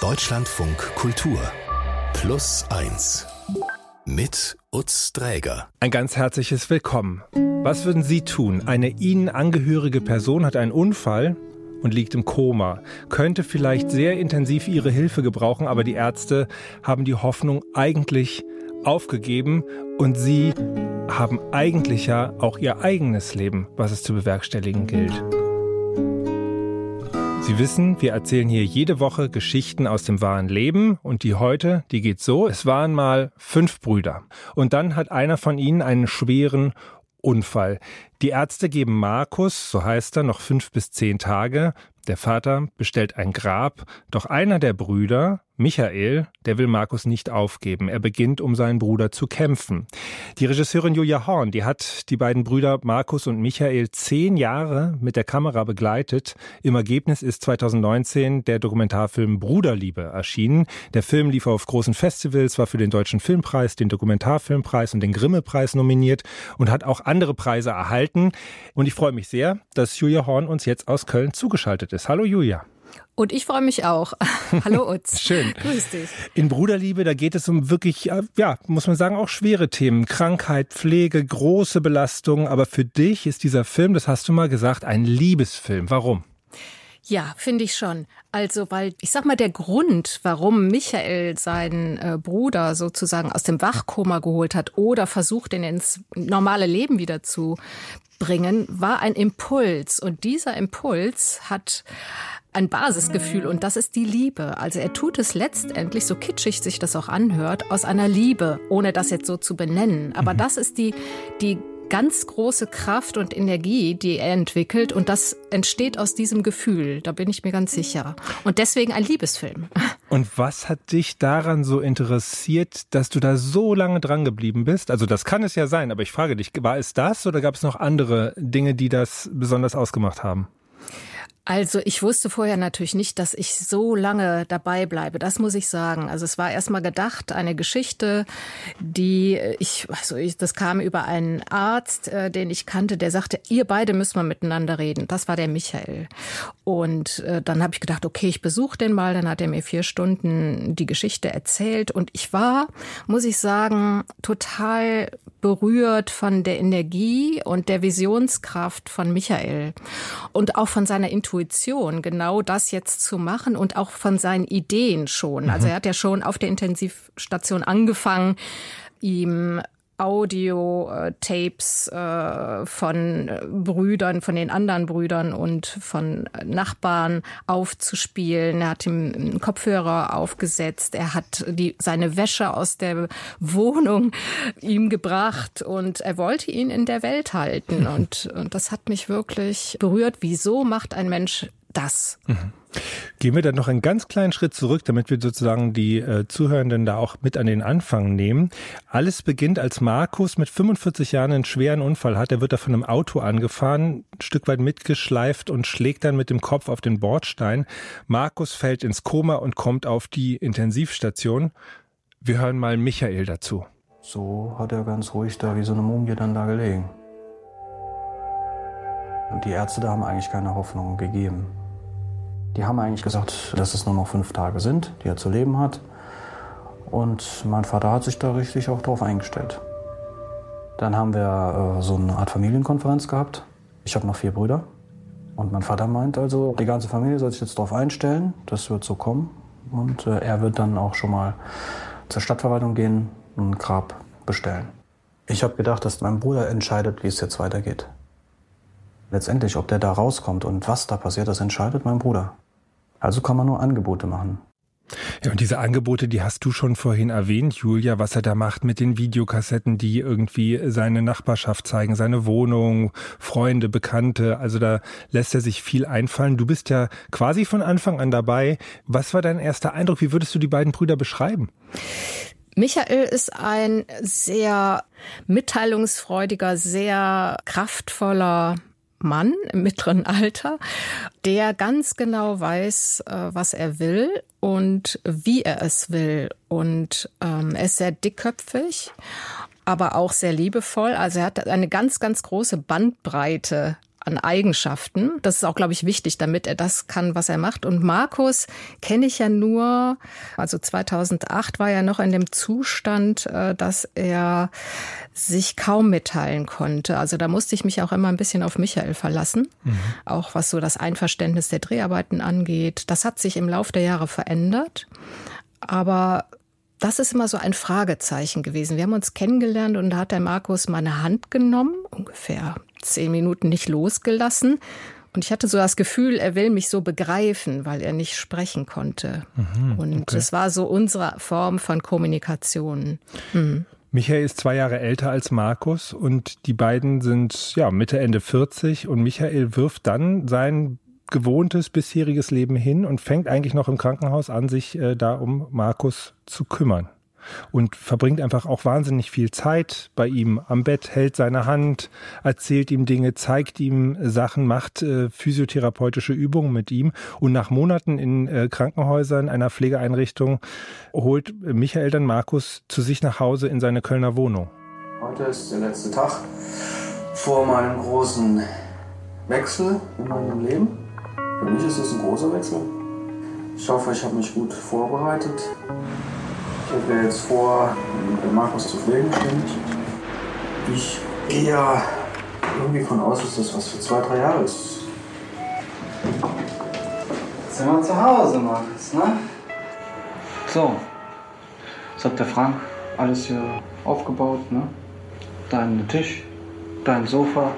Deutschlandfunk Kultur Plus 1 mit Utz Dräger. Ein ganz herzliches Willkommen. Was würden Sie tun? Eine Ihnen angehörige Person hat einen Unfall und liegt im Koma, könnte vielleicht sehr intensiv Ihre Hilfe gebrauchen, aber die Ärzte haben die Hoffnung eigentlich aufgegeben und Sie haben eigentlich ja auch Ihr eigenes Leben, was es zu bewerkstelligen gilt. Sie wissen, wir erzählen hier jede Woche Geschichten aus dem wahren Leben. Und die heute, die geht so, es waren mal fünf Brüder. Und dann hat einer von ihnen einen schweren Unfall. Die Ärzte geben Markus, so heißt er, noch fünf bis zehn Tage. Der Vater bestellt ein Grab, doch einer der Brüder, Michael, der will Markus nicht aufgeben. Er beginnt, um seinen Bruder zu kämpfen. Die Regisseurin Julia Horn, die hat die beiden Brüder Markus und Michael zehn Jahre mit der Kamera begleitet. Im Ergebnis ist 2019 der Dokumentarfilm Bruderliebe erschienen. Der Film lief auf großen Festivals, war für den Deutschen Filmpreis, den Dokumentarfilmpreis und den Grimme-Preis nominiert und hat auch andere Preise erhalten. Und ich freue mich sehr, dass Julia Horn uns jetzt aus Köln zugeschaltet ist. Hallo Julia. Und ich freue mich auch. Hallo Utz. Schön. Grüß dich. In Bruderliebe, da geht es um wirklich, äh, ja, muss man sagen, auch schwere Themen. Krankheit, Pflege, große Belastung. Aber für dich ist dieser Film, das hast du mal gesagt, ein Liebesfilm. Warum? Ja, finde ich schon. Also, weil ich sag mal, der Grund, warum Michael seinen äh, Bruder sozusagen aus dem Wachkoma geholt hat oder versucht, ihn ins normale Leben wieder zu bringen, war ein Impuls. Und dieser Impuls hat ein Basisgefühl und das ist die Liebe. Also er tut es letztendlich, so kitschig sich das auch anhört, aus einer Liebe, ohne das jetzt so zu benennen. Aber mhm. das ist die, die ganz große Kraft und Energie, die er entwickelt und das entsteht aus diesem Gefühl, da bin ich mir ganz sicher. Und deswegen ein Liebesfilm. Und was hat dich daran so interessiert, dass du da so lange dran geblieben bist? Also das kann es ja sein, aber ich frage dich, war es das oder gab es noch andere Dinge, die das besonders ausgemacht haben? Also ich wusste vorher natürlich nicht, dass ich so lange dabei bleibe. Das muss ich sagen. Also es war erstmal gedacht, eine Geschichte, die ich, also ich, das kam über einen Arzt, äh, den ich kannte, der sagte, ihr beide müssen mal miteinander reden. Das war der Michael. Und äh, dann habe ich gedacht, okay, ich besuche den mal. Dann hat er mir vier Stunden die Geschichte erzählt und ich war, muss ich sagen, total berührt von der Energie und der Visionskraft von Michael und auch von seiner Intuition, genau das jetzt zu machen und auch von seinen Ideen schon. Also mhm. Also er hat ja schon auf der Intensivstation angefangen, ihm Audio-Tapes äh, von Brüdern, von den anderen Brüdern und von Nachbarn aufzuspielen. Er hat ihm einen Kopfhörer aufgesetzt. Er hat die, seine Wäsche aus der Wohnung ihm gebracht und er wollte ihn in der Welt halten. Und, und das hat mich wirklich berührt. Wieso macht ein Mensch das? Mhm. Gehen wir dann noch einen ganz kleinen Schritt zurück, damit wir sozusagen die äh, Zuhörenden da auch mit an den Anfang nehmen. Alles beginnt, als Markus mit 45 Jahren einen schweren Unfall hat. Er wird da von einem Auto angefahren, ein Stück weit mitgeschleift und schlägt dann mit dem Kopf auf den Bordstein. Markus fällt ins Koma und kommt auf die Intensivstation. Wir hören mal Michael dazu. So hat er ganz ruhig da wie so eine Mumie dann da gelegen. Und die Ärzte da haben eigentlich keine Hoffnung gegeben. Die haben eigentlich gesagt, dass es nur noch fünf Tage sind, die er zu leben hat. Und mein Vater hat sich da richtig auch drauf eingestellt. Dann haben wir äh, so eine Art Familienkonferenz gehabt. Ich habe noch vier Brüder. Und mein Vater meint also, die ganze Familie soll sich jetzt darauf einstellen, das wird so kommen. Und äh, er wird dann auch schon mal zur Stadtverwaltung gehen und ein Grab bestellen. Ich habe gedacht, dass mein Bruder entscheidet, wie es jetzt weitergeht. Letztendlich, ob der da rauskommt und was da passiert, das entscheidet mein Bruder. Also kann man nur Angebote machen. Ja, und diese Angebote, die hast du schon vorhin erwähnt, Julia, was er da macht mit den Videokassetten, die irgendwie seine Nachbarschaft zeigen, seine Wohnung, Freunde, Bekannte. Also da lässt er sich viel einfallen. Du bist ja quasi von Anfang an dabei. Was war dein erster Eindruck? Wie würdest du die beiden Brüder beschreiben? Michael ist ein sehr mitteilungsfreudiger, sehr kraftvoller Mann im mittleren Alter, der ganz genau weiß, äh, was er will und wie er es will. Und ähm, er ist sehr dickköpfig, aber auch sehr liebevoll. Also er hat eine ganz, ganz große Bandbreite an Eigenschaften. Das ist auch, glaube ich, wichtig, damit er das kann, was er macht. Und Markus kenne ich ja nur, also 2008 war er noch in dem Zustand, äh, dass er sich kaum mitteilen konnte. Also da musste ich mich auch immer ein bisschen auf Michael verlassen, mhm. auch was so das Einverständnis der Dreharbeiten angeht. Das hat sich im Laufe der Jahre verändert. Aber das ist immer so ein Fragezeichen gewesen. Wir haben uns kennengelernt und da hat der Markus meine Hand genommen, ungefähr zehn Minuten nicht losgelassen. Und ich hatte so das Gefühl, er will mich so begreifen, weil er nicht sprechen konnte. Mhm, und okay. es war so unsere Form von Kommunikation. Mhm. Michael ist zwei Jahre älter als Markus und die beiden sind ja Mitte, Ende 40 und Michael wirft dann sein gewohntes bisheriges Leben hin und fängt eigentlich noch im Krankenhaus an, sich äh, da um Markus zu kümmern. Und verbringt einfach auch wahnsinnig viel Zeit bei ihm am Bett, hält seine Hand, erzählt ihm Dinge, zeigt ihm Sachen, macht äh, physiotherapeutische Übungen mit ihm. Und nach Monaten in äh, Krankenhäusern, einer Pflegeeinrichtung, holt Michael dann Markus zu sich nach Hause in seine Kölner Wohnung. Heute ist der letzte Tag vor meinem großen Wechsel in meinem Leben. Für mich ist es ein großer Wechsel. Ich hoffe, ich habe mich gut vorbereitet. Ich habe jetzt vor, den Markus zu pflegen. Ich gehe ja irgendwie von aus, dass das was für zwei, drei Jahre ist. Jetzt sind wir zu Hause, Markus, ne? So, jetzt hat der Frank alles hier aufgebaut, ne? Dein Tisch, dein Sofa,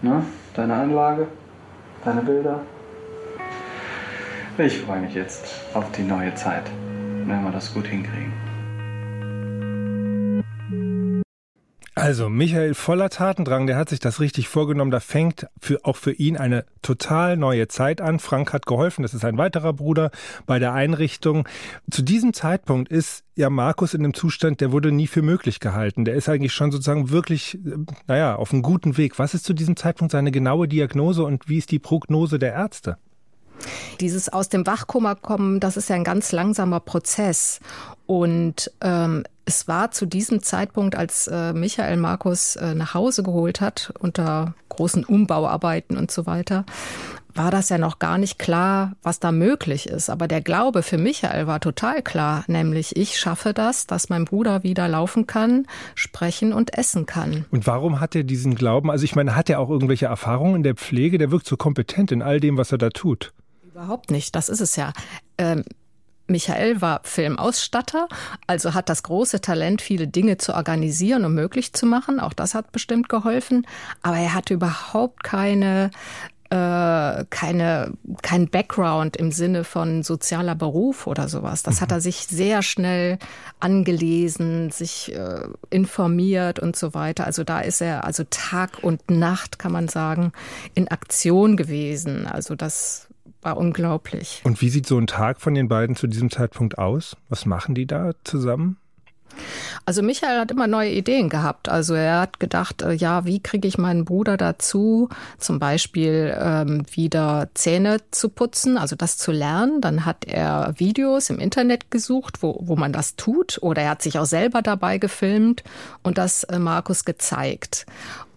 ne? Deine Anlage, deine Bilder. Ich freue mich jetzt auf die neue Zeit, wenn wir das gut hinkriegen. Also Michael voller Tatendrang, der hat sich das richtig vorgenommen. Da fängt für, auch für ihn eine total neue Zeit an. Frank hat geholfen, das ist ein weiterer Bruder bei der Einrichtung. Zu diesem Zeitpunkt ist ja Markus in dem Zustand, der wurde nie für möglich gehalten. Der ist eigentlich schon sozusagen wirklich, naja, auf einem guten Weg. Was ist zu diesem Zeitpunkt seine genaue Diagnose und wie ist die Prognose der Ärzte? Dieses aus dem Wachkoma kommen, das ist ja ein ganz langsamer Prozess. Und ähm, es war zu diesem Zeitpunkt, als äh, Michael Markus äh, nach Hause geholt hat, unter großen Umbauarbeiten und so weiter, war das ja noch gar nicht klar, was da möglich ist. Aber der Glaube für Michael war total klar, nämlich ich schaffe das, dass mein Bruder wieder laufen kann, sprechen und essen kann. Und warum hat er diesen Glauben? Also ich meine, hat er auch irgendwelche Erfahrungen in der Pflege? Der wirkt so kompetent in all dem, was er da tut. Überhaupt nicht, das ist es ja. Ähm, Michael war Filmausstatter, also hat das große Talent, viele Dinge zu organisieren und möglich zu machen. Auch das hat bestimmt geholfen. Aber er hatte überhaupt keine äh, keine, kein Background im Sinne von sozialer Beruf oder sowas. Das mhm. hat er sich sehr schnell angelesen, sich äh, informiert und so weiter. Also da ist er also Tag und Nacht, kann man sagen, in Aktion gewesen. Also das war unglaublich. Und wie sieht so ein Tag von den beiden zu diesem Zeitpunkt aus? Was machen die da zusammen? Also Michael hat immer neue Ideen gehabt. Also er hat gedacht, äh, ja, wie kriege ich meinen Bruder dazu, zum Beispiel ähm, wieder Zähne zu putzen, also das zu lernen. Dann hat er Videos im Internet gesucht, wo, wo man das tut. Oder er hat sich auch selber dabei gefilmt und das äh, Markus gezeigt.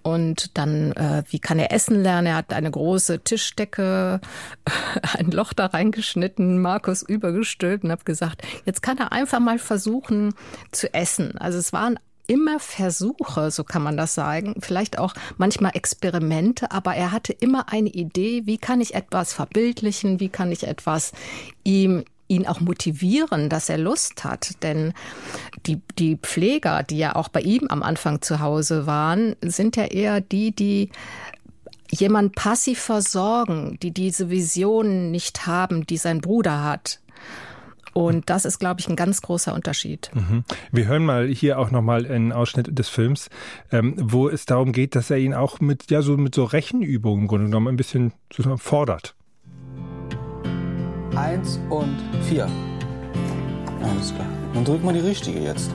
Und dann, äh, wie kann er essen lernen? Er hat eine große Tischdecke, ein Loch da reingeschnitten, Markus übergestülpt und habe gesagt, jetzt kann er einfach mal versuchen zu essen. Also es waren immer Versuche, so kann man das sagen, vielleicht auch manchmal Experimente, aber er hatte immer eine Idee, wie kann ich etwas verbildlichen, wie kann ich etwas ihm ihn auch motivieren, dass er Lust hat. Denn die, die Pfleger, die ja auch bei ihm am Anfang zu Hause waren, sind ja eher die, die jemand passiv versorgen, die diese Vision nicht haben, die sein Bruder hat. Und das ist, glaube ich, ein ganz großer Unterschied. Mhm. Wir hören mal hier auch nochmal einen Ausschnitt des Films, ähm, wo es darum geht, dass er ihn auch mit, ja, so mit so Rechenübungen im Grunde genommen ein bisschen fordert. Eins und vier. Alles klar. Dann drück mal die richtige jetzt.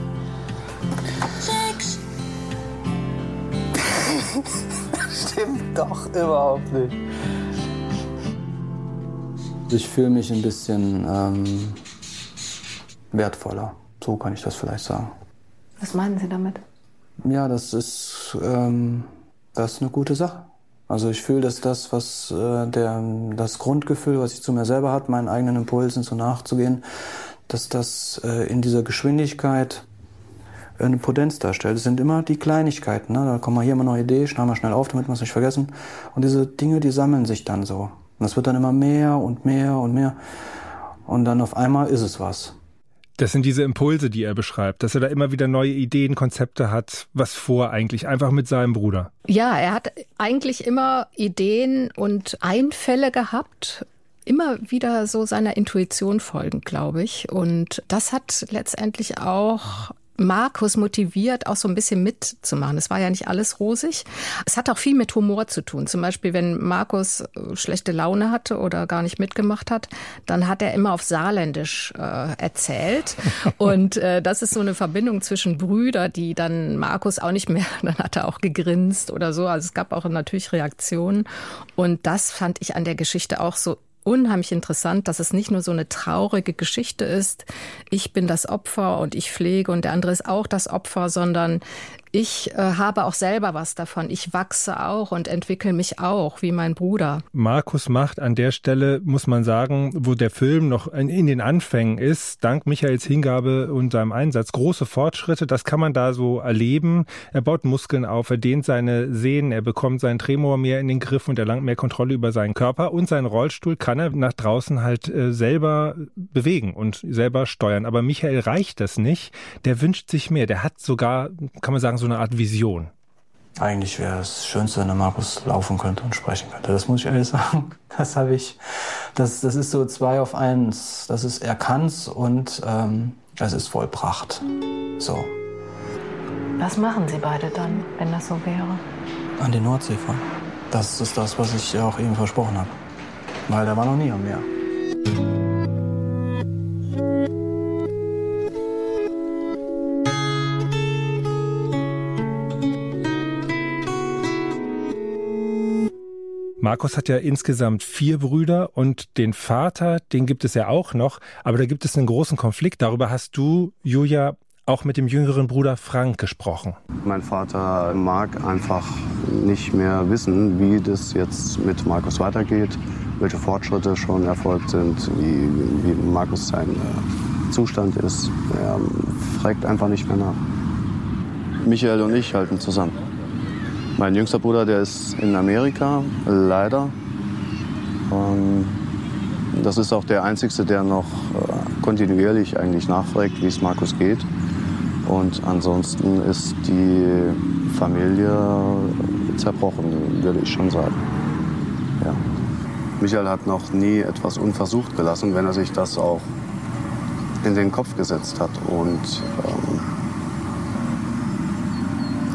Sechs. Stimmt doch überhaupt nicht. Ich fühle mich ein bisschen ähm, wertvoller. So kann ich das vielleicht sagen. Was meinen Sie damit? Ja, das ist, ähm, das ist eine gute Sache. Also ich fühle, dass das, was äh, der, das Grundgefühl, was ich zu mir selber hat, meinen eigenen Impulsen so nachzugehen, dass das äh, in dieser Geschwindigkeit eine Potenz darstellt. Es sind immer die Kleinigkeiten. Ne? Da kommen wir hier immer noch Idee, schneiden wir schnell auf, damit wir es nicht vergessen. Und diese Dinge, die sammeln sich dann so. Und es wird dann immer mehr und mehr und mehr. Und dann auf einmal ist es was. Das sind diese Impulse, die er beschreibt, dass er da immer wieder neue Ideen, Konzepte hat. Was vor eigentlich? Einfach mit seinem Bruder. Ja, er hat eigentlich immer Ideen und Einfälle gehabt immer wieder so seiner Intuition folgen, glaube ich. Und das hat letztendlich auch Markus motiviert, auch so ein bisschen mitzumachen. Es war ja nicht alles rosig. Es hat auch viel mit Humor zu tun. Zum Beispiel, wenn Markus äh, schlechte Laune hatte oder gar nicht mitgemacht hat, dann hat er immer auf Saarländisch äh, erzählt. Und äh, das ist so eine Verbindung zwischen Brüder, die dann Markus auch nicht mehr, dann hat er auch gegrinst oder so. Also es gab auch natürlich Reaktionen. Und das fand ich an der Geschichte auch so unheimlich interessant, dass es nicht nur so eine traurige Geschichte ist, ich bin das Opfer und ich pflege und der andere ist auch das Opfer, sondern ich äh, habe auch selber was davon. Ich wachse auch und entwickle mich auch, wie mein Bruder. Markus macht an der Stelle, muss man sagen, wo der Film noch in den Anfängen ist, dank Michaels Hingabe und seinem Einsatz, große Fortschritte. Das kann man da so erleben. Er baut Muskeln auf, er dehnt seine Sehnen, er bekommt seinen Tremor mehr in den Griff und erlangt mehr Kontrolle über seinen Körper. Und seinen Rollstuhl kann er nach draußen halt äh, selber bewegen und selber steuern. Aber Michael reicht das nicht. Der wünscht sich mehr. Der hat sogar, kann man sagen, so eine Art Vision? Eigentlich wäre es Schönste, wenn der Markus laufen könnte und sprechen könnte. Das muss ich ehrlich sagen. Das habe ich. Das, das ist so zwei auf eins. Das ist, er kann's und ähm, es ist vollbracht. So. Was machen Sie beide dann, wenn das so wäre? An die Nordsee fahren. Das ist das, was ich auch ihm versprochen habe. Weil der war noch nie am Meer. Markus hat ja insgesamt vier Brüder und den Vater, den gibt es ja auch noch, aber da gibt es einen großen Konflikt. Darüber hast du, Julia, auch mit dem jüngeren Bruder Frank gesprochen. Mein Vater mag einfach nicht mehr wissen, wie das jetzt mit Markus weitergeht, welche Fortschritte schon erfolgt sind, wie, wie Markus sein äh, Zustand ist. Er fragt einfach nicht mehr nach. Michael und ich halten zusammen. Mein jüngster Bruder, der ist in Amerika, leider. Und das ist auch der Einzige, der noch äh, kontinuierlich eigentlich nachfragt, wie es Markus geht. Und ansonsten ist die Familie zerbrochen, würde ich schon sagen. Ja. Michael hat noch nie etwas unversucht gelassen, wenn er sich das auch in den Kopf gesetzt hat. Und ähm,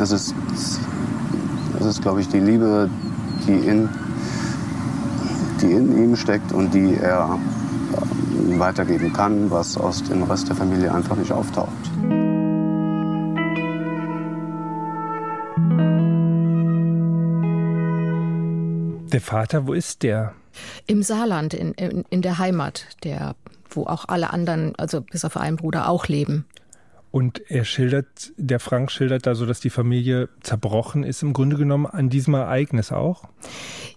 es ist das ist, glaube ich, die Liebe, die in, die in ihm steckt und die er äh, weitergeben kann, was aus dem Rest der Familie einfach nicht auftaucht. Der Vater, wo ist der? Im Saarland, in, in, in der Heimat, der, wo auch alle anderen, also bis auf einen Bruder, auch leben. Und er schildert, der Frank schildert da so, dass die Familie zerbrochen ist, im Grunde genommen an diesem Ereignis auch.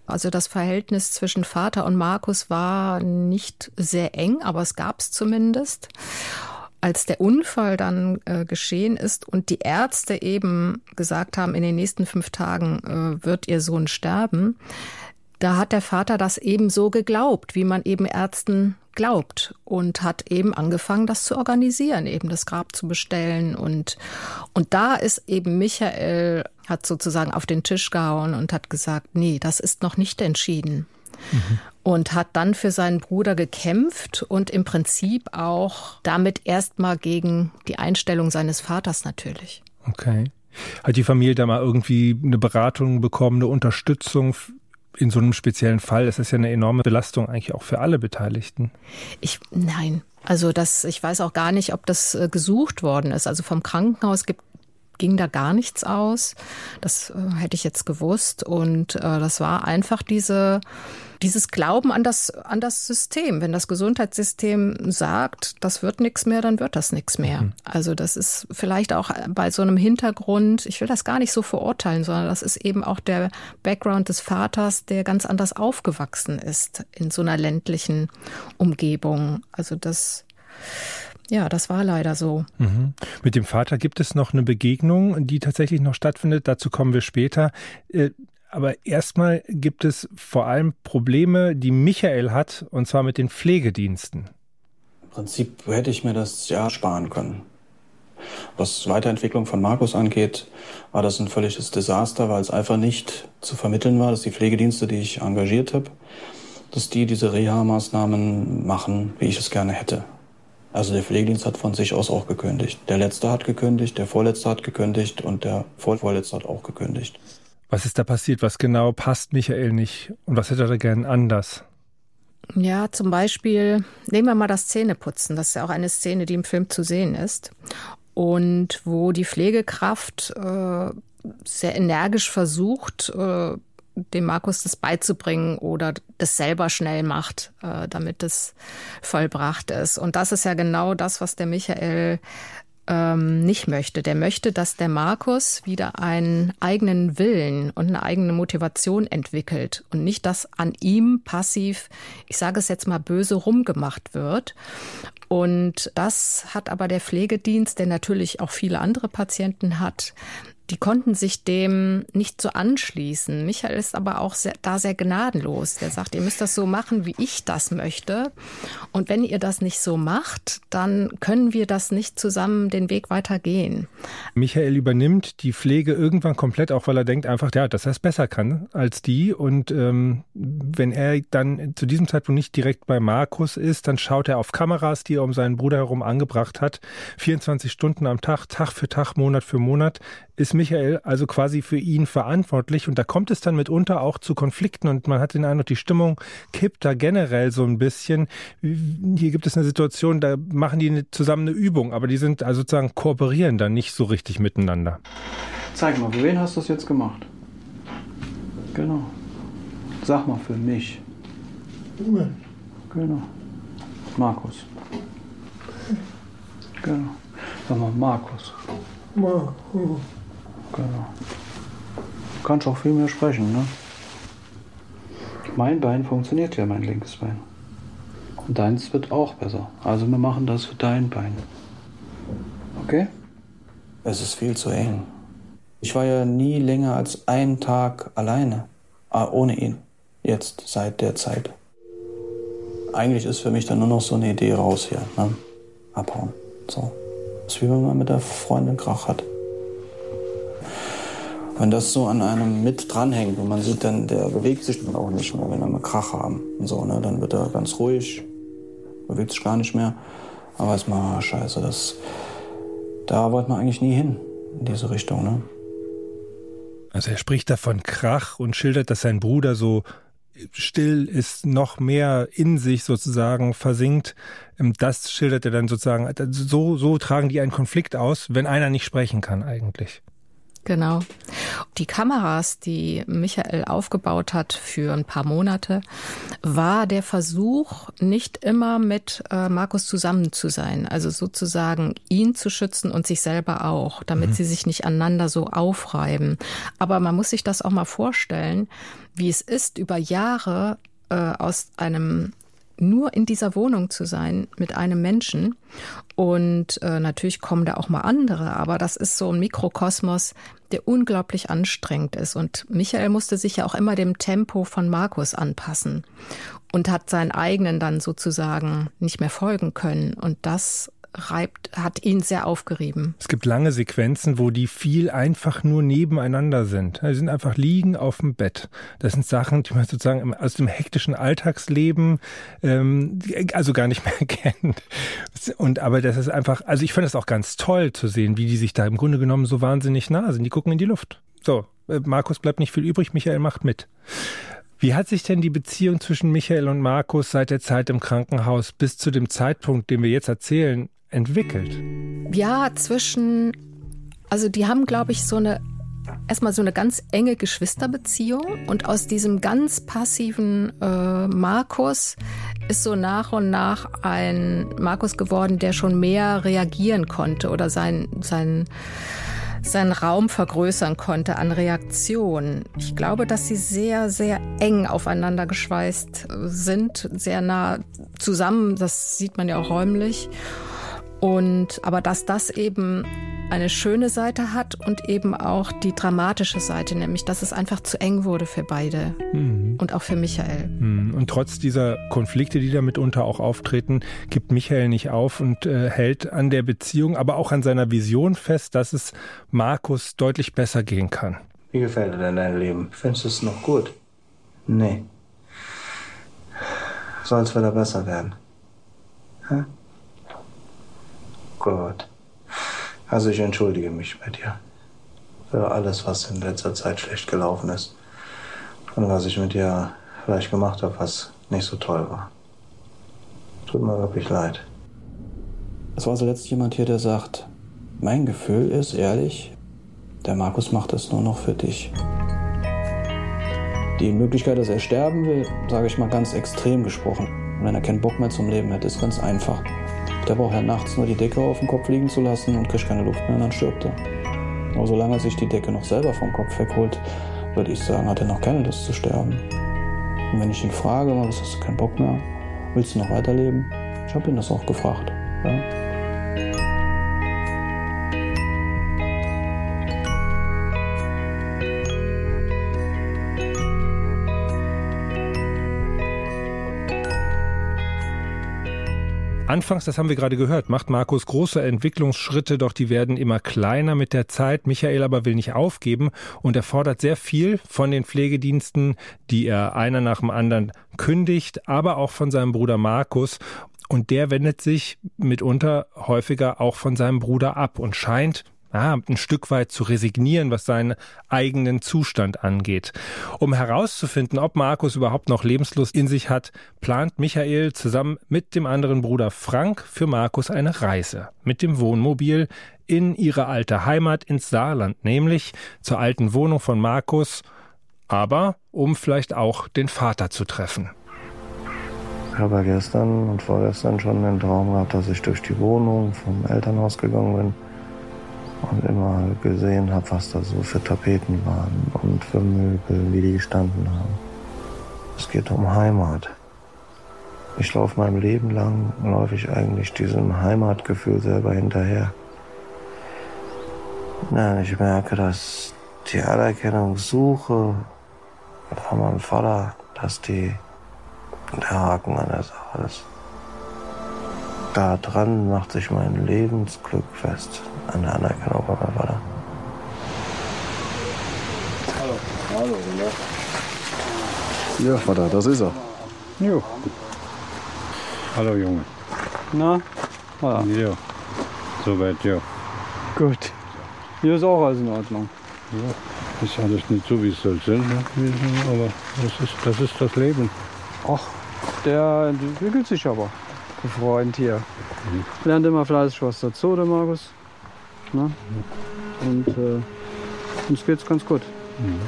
Also das Verhältnis zwischen Vater und Markus war nicht sehr eng, aber es gab es zumindest. Als der Unfall dann äh, geschehen ist und die Ärzte eben gesagt haben, in den nächsten fünf Tagen äh, wird ihr Sohn sterben, da hat der Vater das eben so geglaubt, wie man eben Ärzten glaubt und hat eben angefangen, das zu organisieren, eben das Grab zu bestellen und und da ist eben Michael hat sozusagen auf den Tisch gehauen und hat gesagt, nee, das ist noch nicht entschieden. Mhm. Und hat dann für seinen Bruder gekämpft und im Prinzip auch damit erstmal gegen die Einstellung seines Vaters natürlich. Okay. Hat die Familie da mal irgendwie eine Beratung bekommen, eine Unterstützung in so einem speziellen Fall ist es ja eine enorme Belastung eigentlich auch für alle Beteiligten. Ich, nein. Also das, ich weiß auch gar nicht, ob das äh, gesucht worden ist. Also vom Krankenhaus gibt ging da gar nichts aus. Das äh, hätte ich jetzt gewusst. Und äh, das war einfach diese, dieses Glauben an das, an das System. Wenn das Gesundheitssystem sagt, das wird nichts mehr, dann wird das nichts mehr. Mhm. Also das ist vielleicht auch bei so einem Hintergrund, ich will das gar nicht so verurteilen, sondern das ist eben auch der Background des Vaters, der ganz anders aufgewachsen ist in so einer ländlichen Umgebung. Also das ja, das war leider so. Mhm. Mit dem Vater gibt es noch eine Begegnung, die tatsächlich noch stattfindet. Dazu kommen wir später. Äh, aber erstmal gibt es vor allem Probleme, die Michael hat, und zwar mit den Pflegediensten. Im Prinzip hätte ich mir das ja sparen können. Was Weiterentwicklung von Markus angeht, war das ein völliges Desaster, weil es einfach nicht zu vermitteln war, dass die Pflegedienste, die ich engagiert habe, dass die diese Reha-Maßnahmen machen, wie ich es gerne hätte. Also der Pflegedienst hat von sich aus auch gekündigt. Der letzte hat gekündigt, der vorletzte hat gekündigt und der vorvorletzte hat auch gekündigt. Was ist da passiert? Was genau passt Michael nicht? Und was hätte er gern anders? Ja, zum Beispiel nehmen wir mal das Zähneputzen. Das ist ja auch eine Szene, die im Film zu sehen ist. Und wo die Pflegekraft äh, sehr energisch versucht, äh, dem Markus das beizubringen oder das selber schnell macht, äh, damit es vollbracht ist. Und das ist ja genau das, was der Michael ähm, nicht möchte. Der möchte, dass der Markus wieder einen eigenen Willen und eine eigene Motivation entwickelt und nicht, dass an ihm passiv, ich sage es jetzt mal böse, rumgemacht wird. Und das hat aber der Pflegedienst, der natürlich auch viele andere Patienten hat, die konnten sich dem nicht so anschließen. Michael ist aber auch sehr, da sehr gnadenlos. Der sagt, ihr müsst das so machen, wie ich das möchte. Und wenn ihr das nicht so macht, dann können wir das nicht zusammen den Weg weitergehen. Michael übernimmt die Pflege irgendwann komplett, auch weil er denkt einfach, ja, dass er es besser kann als die. Und ähm, wenn er dann zu diesem Zeitpunkt nicht direkt bei Markus ist, dann schaut er auf Kameras, die er um seinen Bruder herum angebracht hat. 24 Stunden am Tag, Tag für Tag, Monat für Monat ist Michael also quasi für ihn verantwortlich und da kommt es dann mitunter auch zu Konflikten und man hat den Eindruck, die Stimmung kippt da generell so ein bisschen. Hier gibt es eine Situation, da machen die zusammen eine Übung, aber die sind also sozusagen kooperieren dann nicht so richtig miteinander. Zeig mal, für wen hast du das jetzt gemacht? Genau. Sag mal für mich. Genau. Markus. Genau. Sag mal Markus. Markus. Genau. Du kannst auch viel mehr sprechen, ne? Mein Bein funktioniert ja, mein linkes Bein. Und deins wird auch besser. Also wir machen das für dein Bein. Okay? Es ist viel zu eng. Ich war ja nie länger als einen Tag alleine. Ah, ohne ihn. Jetzt, seit der Zeit. Eigentlich ist für mich dann nur noch so eine Idee raus hier. Ne? Abhauen. So. Das ist wie wenn man mit der Freundin Krach hat. Wenn das so an einem mit dranhängt und man sieht dann, der bewegt sich dann auch nicht mehr, wenn wir mal Krach haben und so, ne, dann wird er ganz ruhig, bewegt sich gar nicht mehr. Aber ist mal scheiße, das, da wollte man eigentlich nie hin, in diese Richtung, ne. Also er spricht da von Krach und schildert, dass sein Bruder so still ist, noch mehr in sich sozusagen versinkt. Ähm, das schildert er dann sozusagen, so, so tragen die einen Konflikt aus, wenn einer nicht sprechen kann eigentlich. Genau. Die Kameras, die Michael aufgebaut hat für ein paar Monate, war der Versuch, nicht immer mit äh, Markus zusammen zu sein. Also sozusagen ihn zu schützen und sich selber auch, damit mhm. sie sich nicht aneinander so aufreiben. Aber man muss sich das auch mal vorstellen, wie es ist, über Jahre äh, aus einem nur in dieser Wohnung zu sein mit einem Menschen. Und äh, natürlich kommen da auch mal andere, aber das ist so ein Mikrokosmos, der unglaublich anstrengend ist. Und Michael musste sich ja auch immer dem Tempo von Markus anpassen und hat seinen eigenen dann sozusagen nicht mehr folgen können. Und das reibt, hat ihn sehr aufgerieben. Es gibt lange Sequenzen, wo die viel einfach nur nebeneinander sind. Sie sind einfach liegen auf dem Bett. Das sind Sachen, die man sozusagen aus dem hektischen Alltagsleben ähm, also gar nicht mehr kennt. Und aber das ist einfach, also ich finde das auch ganz toll zu sehen, wie die sich da im Grunde genommen so wahnsinnig nah sind. Die gucken in die Luft. So, äh, Markus bleibt nicht viel übrig, Michael macht mit. Wie hat sich denn die Beziehung zwischen Michael und Markus seit der Zeit im Krankenhaus bis zu dem Zeitpunkt, den wir jetzt erzählen, entwickelt? Ja, zwischen Also die haben, glaube ich, so eine erstmal so eine ganz enge Geschwisterbeziehung und aus diesem ganz passiven äh, Markus ist so nach und nach ein Markus geworden, der schon mehr reagieren konnte oder sein, sein, seinen Raum vergrößern konnte an Reaktion. Ich glaube, dass sie sehr, sehr eng aufeinander geschweißt sind, sehr nah zusammen, das sieht man ja auch räumlich. Und aber dass das eben eine schöne Seite hat und eben auch die dramatische Seite, nämlich dass es einfach zu eng wurde für beide mhm. und auch für Michael. Mhm. Und trotz dieser Konflikte, die da mitunter auch auftreten, gibt Michael nicht auf und äh, hält an der Beziehung, aber auch an seiner Vision fest, dass es Markus deutlich besser gehen kann. Wie gefällt dir denn dein Leben? Findest du es noch gut? Nee. Soll es wieder besser werden? Hä? Gut. Also ich entschuldige mich bei dir für alles, was in letzter Zeit schlecht gelaufen ist und was ich mit dir vielleicht gemacht habe, was nicht so toll war. Tut mir wirklich leid. Es war zuletzt jemand hier, der sagt, mein Gefühl ist ehrlich, der Markus macht es nur noch für dich. Die Möglichkeit, dass er sterben will, sage ich mal ganz extrem gesprochen. wenn er keinen Bock mehr zum Leben hat, ist ganz einfach. Der braucht ja nachts nur die Decke auf dem Kopf liegen zu lassen und kriegt keine Luft mehr und dann stirbt er. Aber solange er sich die Decke noch selber vom Kopf wegholt, würde ich sagen, hat er noch keine Lust zu sterben. Und wenn ich ihn frage, was hast du keinen Bock mehr? Willst du noch weiterleben? Ich habe ihn das auch gefragt. Ja? Anfangs, das haben wir gerade gehört, macht Markus große Entwicklungsschritte, doch die werden immer kleiner mit der Zeit. Michael aber will nicht aufgeben und er fordert sehr viel von den Pflegediensten, die er einer nach dem anderen kündigt, aber auch von seinem Bruder Markus. Und der wendet sich mitunter häufiger auch von seinem Bruder ab und scheint ja, ein Stück weit zu resignieren, was seinen eigenen Zustand angeht. Um herauszufinden, ob Markus überhaupt noch Lebenslust in sich hat, plant Michael zusammen mit dem anderen Bruder Frank für Markus eine Reise mit dem Wohnmobil in ihre alte Heimat ins Saarland, nämlich zur alten Wohnung von Markus, aber um vielleicht auch den Vater zu treffen. Ich habe gestern und vorgestern schon den Traum gehabt, dass ich durch die Wohnung vom Elternhaus gegangen bin und immer gesehen habe, was da so für Tapeten waren und für Möbel, wie die gestanden haben. Es geht um Heimat. Ich laufe mein Leben lang, laufe ich eigentlich diesem Heimatgefühl selber hinterher. Ja, ich merke, dass die Anerkennung suche von meinem Vater, dass die der Haken an der Sache ist. Da dran macht sich mein Lebensglück fest an der Anerkennung bei meinem Vater. Hallo. Hallo, ja. Ja, Vater, das ist er. Jo. Hallo, Junge. Na? Ah. Ja. Soweit, ja. Gut. Hier ist auch alles in Ordnung. Ja. Ist alles nicht so, wie es soll sein, ne? aber das ist, das ist das Leben. Ach, der entwickelt sich aber, der Freund hier. Mhm. Lernt immer fleißig was dazu, der Markus. Ne? Und äh, uns geht's ganz gut. Mhm.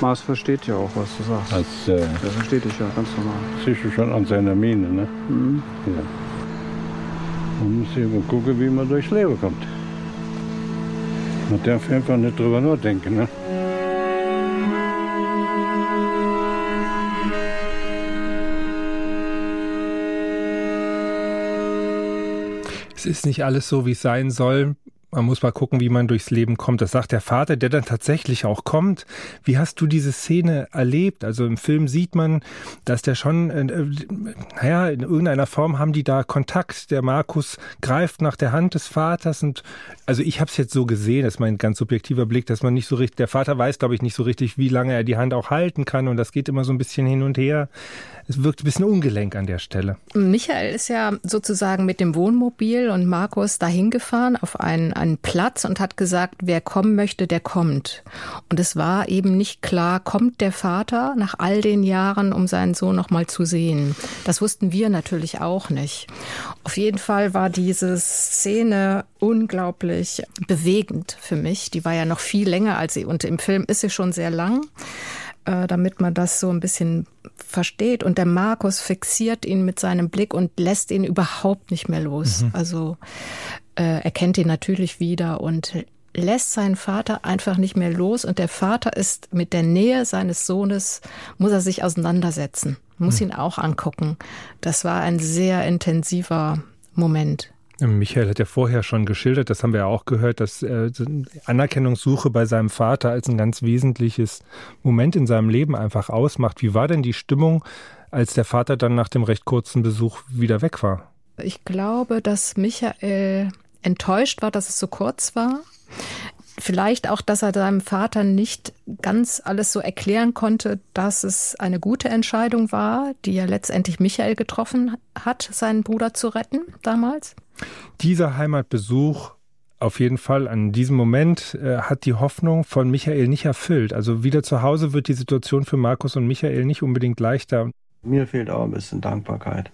Mars versteht ja auch, was du sagst. Als, äh, Der versteht dich ja ganz normal. Siehst du schon an seiner Miene, ne? Mhm. Ja. Man muss eben gucken, wie man durchs Leben kommt. Man darf einfach nicht drüber nachdenken, ne? Es ist nicht alles so, wie es sein soll man muss mal gucken, wie man durchs Leben kommt. Das sagt der Vater, der dann tatsächlich auch kommt. Wie hast du diese Szene erlebt? Also im Film sieht man, dass der schon, äh, naja, in irgendeiner Form haben die da Kontakt. Der Markus greift nach der Hand des Vaters und also ich habe es jetzt so gesehen, das ist mein ganz subjektiver Blick, dass man nicht so richtig, der Vater weiß, glaube ich, nicht so richtig, wie lange er die Hand auch halten kann und das geht immer so ein bisschen hin und her. Es wirkt ein bisschen ungelenk an der Stelle. Michael ist ja sozusagen mit dem Wohnmobil und Markus dahin gefahren auf einen einen Platz und hat gesagt, wer kommen möchte, der kommt. Und es war eben nicht klar, kommt der Vater nach all den Jahren, um seinen Sohn noch mal zu sehen. Das wussten wir natürlich auch nicht. Auf jeden Fall war diese Szene unglaublich bewegend für mich. Die war ja noch viel länger als sie und im Film ist sie schon sehr lang äh, damit man das so ein bisschen versteht. Und der Markus fixiert ihn mit seinem Blick und lässt ihn überhaupt nicht mehr los. Mhm. Also äh, er kennt ihn natürlich wieder und lässt seinen Vater einfach nicht mehr los. Und der Vater ist mit der Nähe seines Sohnes, muss er sich auseinandersetzen, muss mhm. ihn auch angucken. Das war ein sehr intensiver Moment. Michael hat ja vorher schon geschildert, das haben wir ja auch gehört, dass äh, Anerkennungssuche bei seinem Vater als ein ganz wesentliches Moment in seinem Leben einfach ausmacht. Wie war denn die Stimmung, als der Vater dann nach dem recht kurzen Besuch wieder weg war? Ich glaube, dass Michael enttäuscht war, dass es so kurz war. Vielleicht auch, dass er seinem Vater nicht ganz alles so erklären konnte, dass es eine gute Entscheidung war, die ja letztendlich Michael getroffen hat, seinen Bruder zu retten damals. Dieser Heimatbesuch auf jeden Fall an diesem Moment äh, hat die Hoffnung von Michael nicht erfüllt. Also wieder zu Hause wird die Situation für Markus und Michael nicht unbedingt leichter. Mir fehlt auch ein bisschen Dankbarkeit.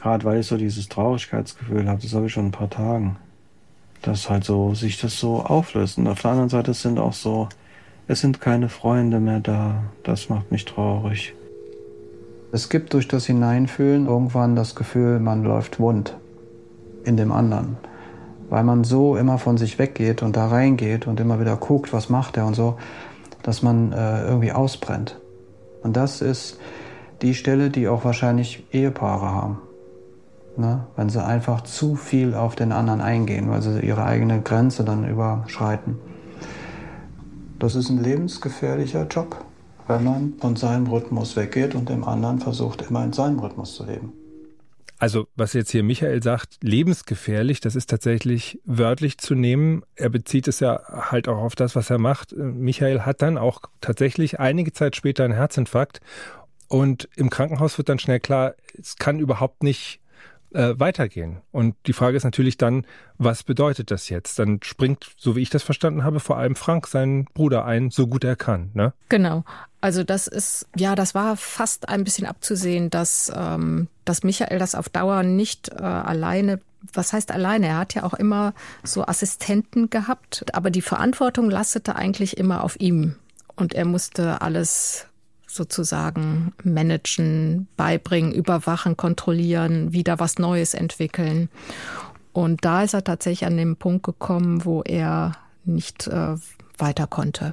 Gerade weil ich so dieses Traurigkeitsgefühl habe, das habe ich schon ein paar Tagen. Dass halt so sich das so auflöst. Und auf der anderen Seite sind auch so, es sind keine Freunde mehr da. Das macht mich traurig. Es gibt durch das Hineinfühlen irgendwann das Gefühl, man läuft wund in dem anderen. Weil man so immer von sich weggeht und da reingeht und immer wieder guckt, was macht er und so, dass man äh, irgendwie ausbrennt. Und das ist die Stelle, die auch wahrscheinlich Ehepaare haben. Ne? Wenn sie einfach zu viel auf den anderen eingehen, weil sie ihre eigene Grenze dann überschreiten. Das ist ein lebensgefährlicher Job, wenn man von seinem Rhythmus weggeht und dem anderen versucht, immer in seinem Rhythmus zu leben. Also, was jetzt hier Michael sagt, lebensgefährlich, das ist tatsächlich wörtlich zu nehmen. Er bezieht es ja halt auch auf das, was er macht. Michael hat dann auch tatsächlich einige Zeit später einen Herzinfarkt und im Krankenhaus wird dann schnell klar, es kann überhaupt nicht äh, weitergehen. Und die Frage ist natürlich dann, was bedeutet das jetzt? Dann springt, so wie ich das verstanden habe, vor allem Frank, seinen Bruder ein, so gut er kann. Ne? Genau. Also das ist, ja, das war fast ein bisschen abzusehen, dass, ähm, dass Michael das auf Dauer nicht äh, alleine was heißt alleine? Er hat ja auch immer so Assistenten gehabt, aber die Verantwortung lastete eigentlich immer auf ihm. Und er musste alles sozusagen managen, beibringen, überwachen, kontrollieren, wieder was Neues entwickeln. Und da ist er tatsächlich an den Punkt gekommen, wo er nicht äh, weiter konnte.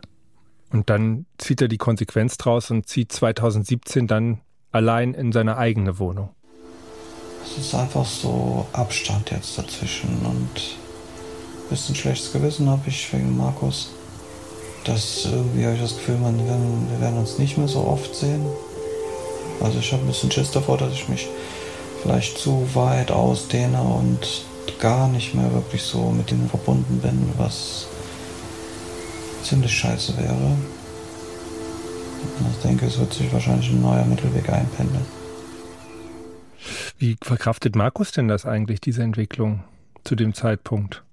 Und dann zieht er die Konsequenz draus und zieht 2017 dann allein in seine eigene Wohnung. Es ist einfach so Abstand jetzt dazwischen und ein bisschen schlechtes Gewissen habe ich wegen Markus dass irgendwie habe ich das Gefühl, man, wir werden uns nicht mehr so oft sehen. Also ich habe ein bisschen Schiss davor, dass ich mich vielleicht zu weit ausdehne und gar nicht mehr wirklich so mit ihnen verbunden bin, was ziemlich scheiße wäre. Ich denke, es wird sich wahrscheinlich ein neuer Mittelweg einpendeln. Wie verkraftet Markus denn das eigentlich, diese Entwicklung zu dem Zeitpunkt?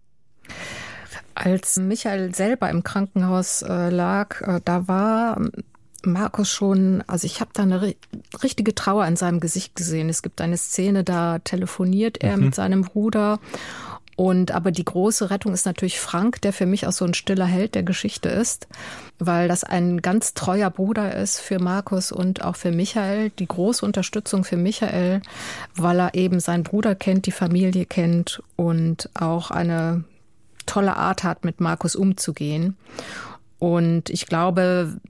Als Michael selber im Krankenhaus äh, lag, äh, da war Markus schon, also ich habe da eine richtige Trauer in seinem Gesicht gesehen. Es gibt eine Szene, da telefoniert er mhm. mit seinem Bruder. Und aber die große Rettung ist natürlich Frank, der für mich auch so ein stiller Held der Geschichte ist, weil das ein ganz treuer Bruder ist für Markus und auch für Michael. Die große Unterstützung für Michael, weil er eben seinen Bruder kennt, die Familie kennt und auch eine tolle Art hat, mit Markus umzugehen. Und ich glaube,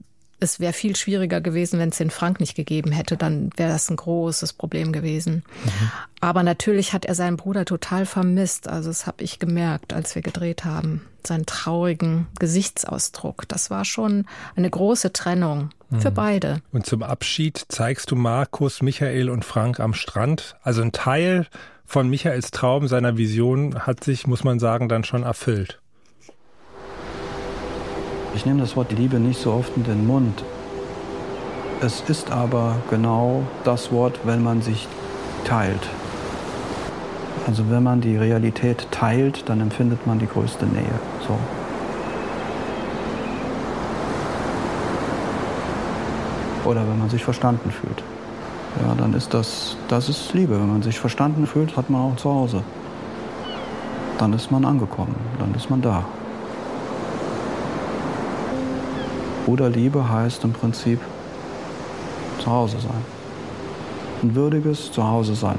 es wäre viel schwieriger gewesen, wenn es den Frank nicht gegeben hätte. Dann wäre das ein großes Problem gewesen. Mhm. Aber natürlich hat er seinen Bruder total vermisst. Also das habe ich gemerkt, als wir gedreht haben. Seinen traurigen Gesichtsausdruck. Das war schon eine große Trennung mhm. für beide. Und zum Abschied zeigst du Markus, Michael und Frank am Strand. Also ein Teil von Michaels Traum, seiner Vision, hat sich, muss man sagen, dann schon erfüllt. Ich nehme das Wort Liebe nicht so oft in den Mund. Es ist aber genau das Wort, wenn man sich teilt. Also wenn man die Realität teilt, dann empfindet man die größte Nähe. So. Oder wenn man sich verstanden fühlt. Ja, dann ist das, das ist Liebe. Wenn man sich verstanden fühlt, hat man auch zu Hause. Dann ist man angekommen, dann ist man da. Bruderliebe heißt im Prinzip zu Hause sein. Ein würdiges Zuhause sein.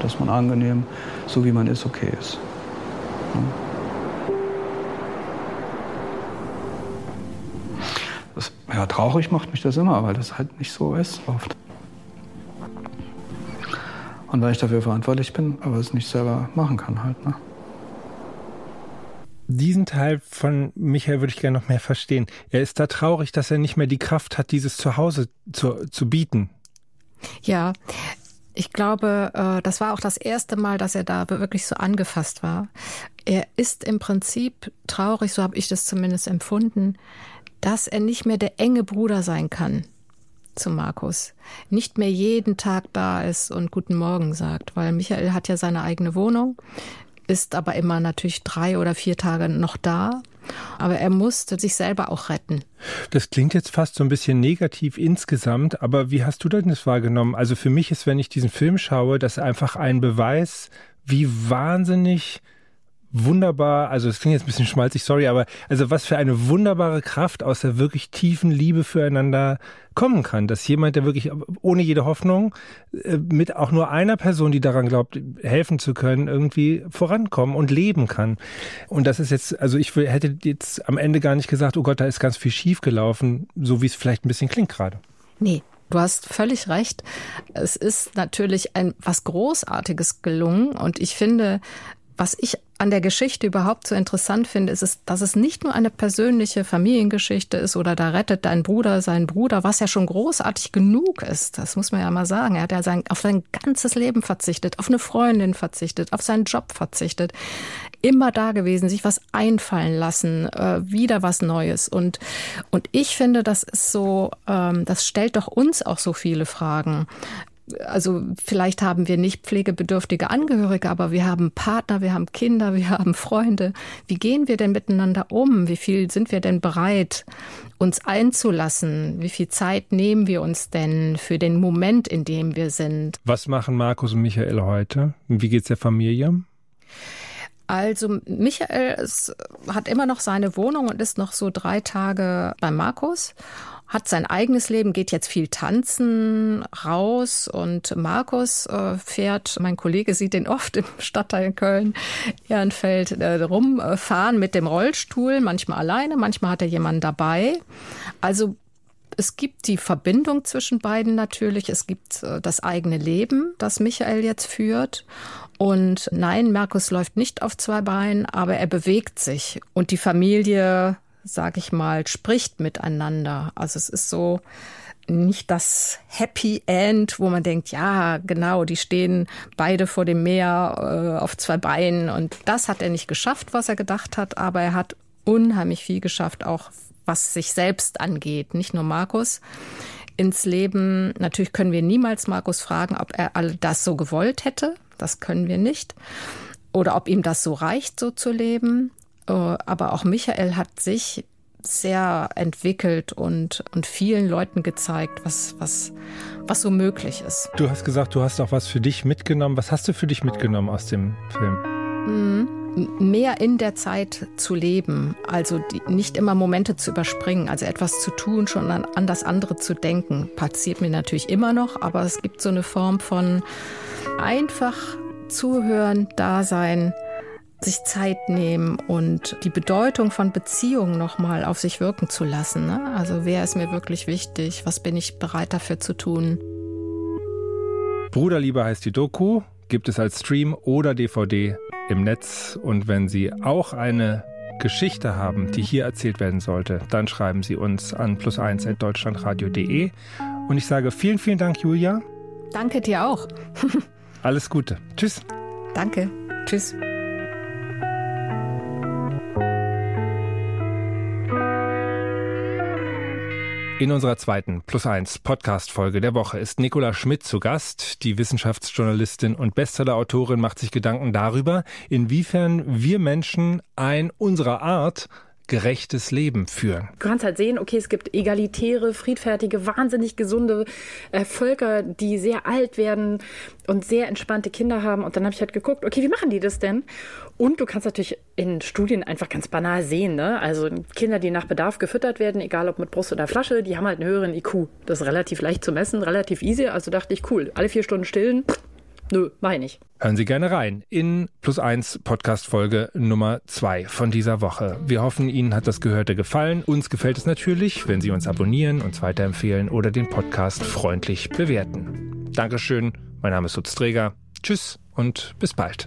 Dass man angenehm, so wie man ist, okay ist. Das, ja, traurig macht mich das immer, weil das halt nicht so ist oft. Und weil ich dafür verantwortlich bin, aber es nicht selber machen kann halt. Ne? Diesen Teil von Michael würde ich gerne noch mehr verstehen. Er ist da traurig, dass er nicht mehr die Kraft hat, dieses Zuhause zu, zu bieten. Ja, ich glaube, äh, das war auch das erste Mal, dass er da wirklich so angefasst war. Er ist im Prinzip traurig, so habe ich das zumindest empfunden, dass er nicht mehr der enge Bruder sein kann zu Markus. Nicht mehr jeden Tag da ist und Guten Morgen sagt, weil Michael hat ja seine eigene Wohnung, ist aber immer natürlich drei oder vier Tage noch da. Aber er musste sich selber auch retten. Das klingt jetzt fast so ein bisschen negativ insgesamt, aber wie hast du denn das wahrgenommen? Also für mich ist, wenn ich diesen Film schaue, das einfach ein Beweis, wie wahnsinnig wunderbar, also es klingt jetzt ein bisschen schmalzig, sorry, aber also was für eine wunderbare Kraft aus der wirklich tiefen Liebe füreinander kommen kann, dass jemand, der wirklich ohne jede Hoffnung äh, mit auch nur einer Person, die daran glaubt, helfen zu können, irgendwie vorankommen und leben kann. Und das ist jetzt, also ich hätte jetzt am Ende gar nicht gesagt, oh Gott, da ist ganz viel schief gelaufen, so wie es vielleicht ein bisschen klingt gerade. Nee, Du hast völlig recht. Es ist natürlich ein was Großartiges gelungen und ich finde, was ich an der Geschichte überhaupt so interessant finde, ist, es, dass es nicht nur eine persönliche Familiengeschichte ist oder da rettet dein Bruder seinen Bruder, was ja schon großartig genug ist. Das muss man ja mal sagen. Er hat ja sein, auf sein ganzes Leben verzichtet, auf eine Freundin verzichtet, auf seinen Job verzichtet. Immer da gewesen, sich was einfallen lassen, äh, wieder was Neues. Und, und ich finde, das ist so, ähm, das stellt doch uns auch so viele Fragen also vielleicht haben wir nicht pflegebedürftige Angehörige, aber wir haben Partner, wir haben Kinder, wir haben Freunde. Wie gehen wir denn miteinander um? Wie viel sind wir denn bereit, uns einzulassen? Wie viel Zeit nehmen wir uns denn für den Moment, in dem wir sind? Was machen Markus und Michael heute? Wie geht's der Familie? Also Michael ist, hat immer noch seine Wohnung und ist noch so drei Tage bei Markus hat sein eigenes Leben, geht jetzt viel tanzen, raus und Markus äh, fährt, mein Kollege sieht den oft im Stadtteil Köln, Ehrenfeld, äh, rumfahren mit dem Rollstuhl, manchmal alleine, manchmal hat er jemanden dabei. Also es gibt die Verbindung zwischen beiden natürlich. Es gibt äh, das eigene Leben, das Michael jetzt führt. Und nein, Markus läuft nicht auf zwei Beinen, aber er bewegt sich. Und die Familie sag ich mal, spricht miteinander. Also es ist so nicht das Happy End, wo man denkt, ja, genau, die stehen beide vor dem Meer äh, auf zwei Beinen und das hat er nicht geschafft, was er gedacht hat, aber er hat unheimlich viel geschafft, auch was sich selbst angeht, nicht nur Markus ins Leben. Natürlich können wir niemals Markus fragen, ob er all das so gewollt hätte. Das können wir nicht. Oder ob ihm das so reicht, so zu leben. Äh, aber auch Michael hat sich sehr entwickelt und, und vielen Leuten gezeigt, was, was, was so möglich ist. Du hast gesagt, du hast auch was für dich mitgenommen. Was hast du für dich mitgenommen aus dem Film? Mhm. Mehr in der Zeit zu leben, also die, nicht immer Momente zu überspringen, also etwas zu tun, schon an, an das andere zu denken. Passiert mir natürlich immer noch, aber es gibt so eine Form von einfach zuhören, da sein, sich Zeit nehmen und die Bedeutung von Beziehungen nochmal auf sich wirken zu lassen. Ne? Also wer ist mir wirklich wichtig? Was bin ich bereit dafür zu tun? Bruderliebe heißt die Doku, gibt es als Stream oder DVD im Netz. Und wenn Sie auch eine Geschichte haben, die hier erzählt werden sollte, dann schreiben Sie uns an plus1.deutschlandradio.de. Und ich sage vielen, vielen Dank, Julia. Danke dir auch. Alles Gute. Tschüss. Danke. Tschüss. In unserer zweiten Plus 1 Podcast-Folge der Woche ist Nicola Schmidt zu Gast. Die Wissenschaftsjournalistin und Bestsellerautorin macht sich Gedanken darüber, inwiefern wir Menschen ein unserer Art gerechtes Leben führen. Du kannst halt sehen, okay, es gibt egalitäre, friedfertige, wahnsinnig gesunde äh, Völker, die sehr alt werden und sehr entspannte Kinder haben. Und dann habe ich halt geguckt, okay, wie machen die das denn? Und du kannst natürlich in Studien einfach ganz banal sehen, ne? Also Kinder, die nach Bedarf gefüttert werden, egal ob mit Brust oder Flasche, die haben halt einen höheren IQ. Das ist relativ leicht zu messen, relativ easy. Also dachte ich, cool, alle vier Stunden stillen, Nö, meine ich. Hören Sie gerne rein in Plus 1 Podcast Folge Nummer 2 von dieser Woche. Wir hoffen, Ihnen hat das Gehörte gefallen. Uns gefällt es natürlich, wenn Sie uns abonnieren, uns weiterempfehlen oder den Podcast freundlich bewerten. Dankeschön. Mein Name ist Lutz Träger. Tschüss und bis bald.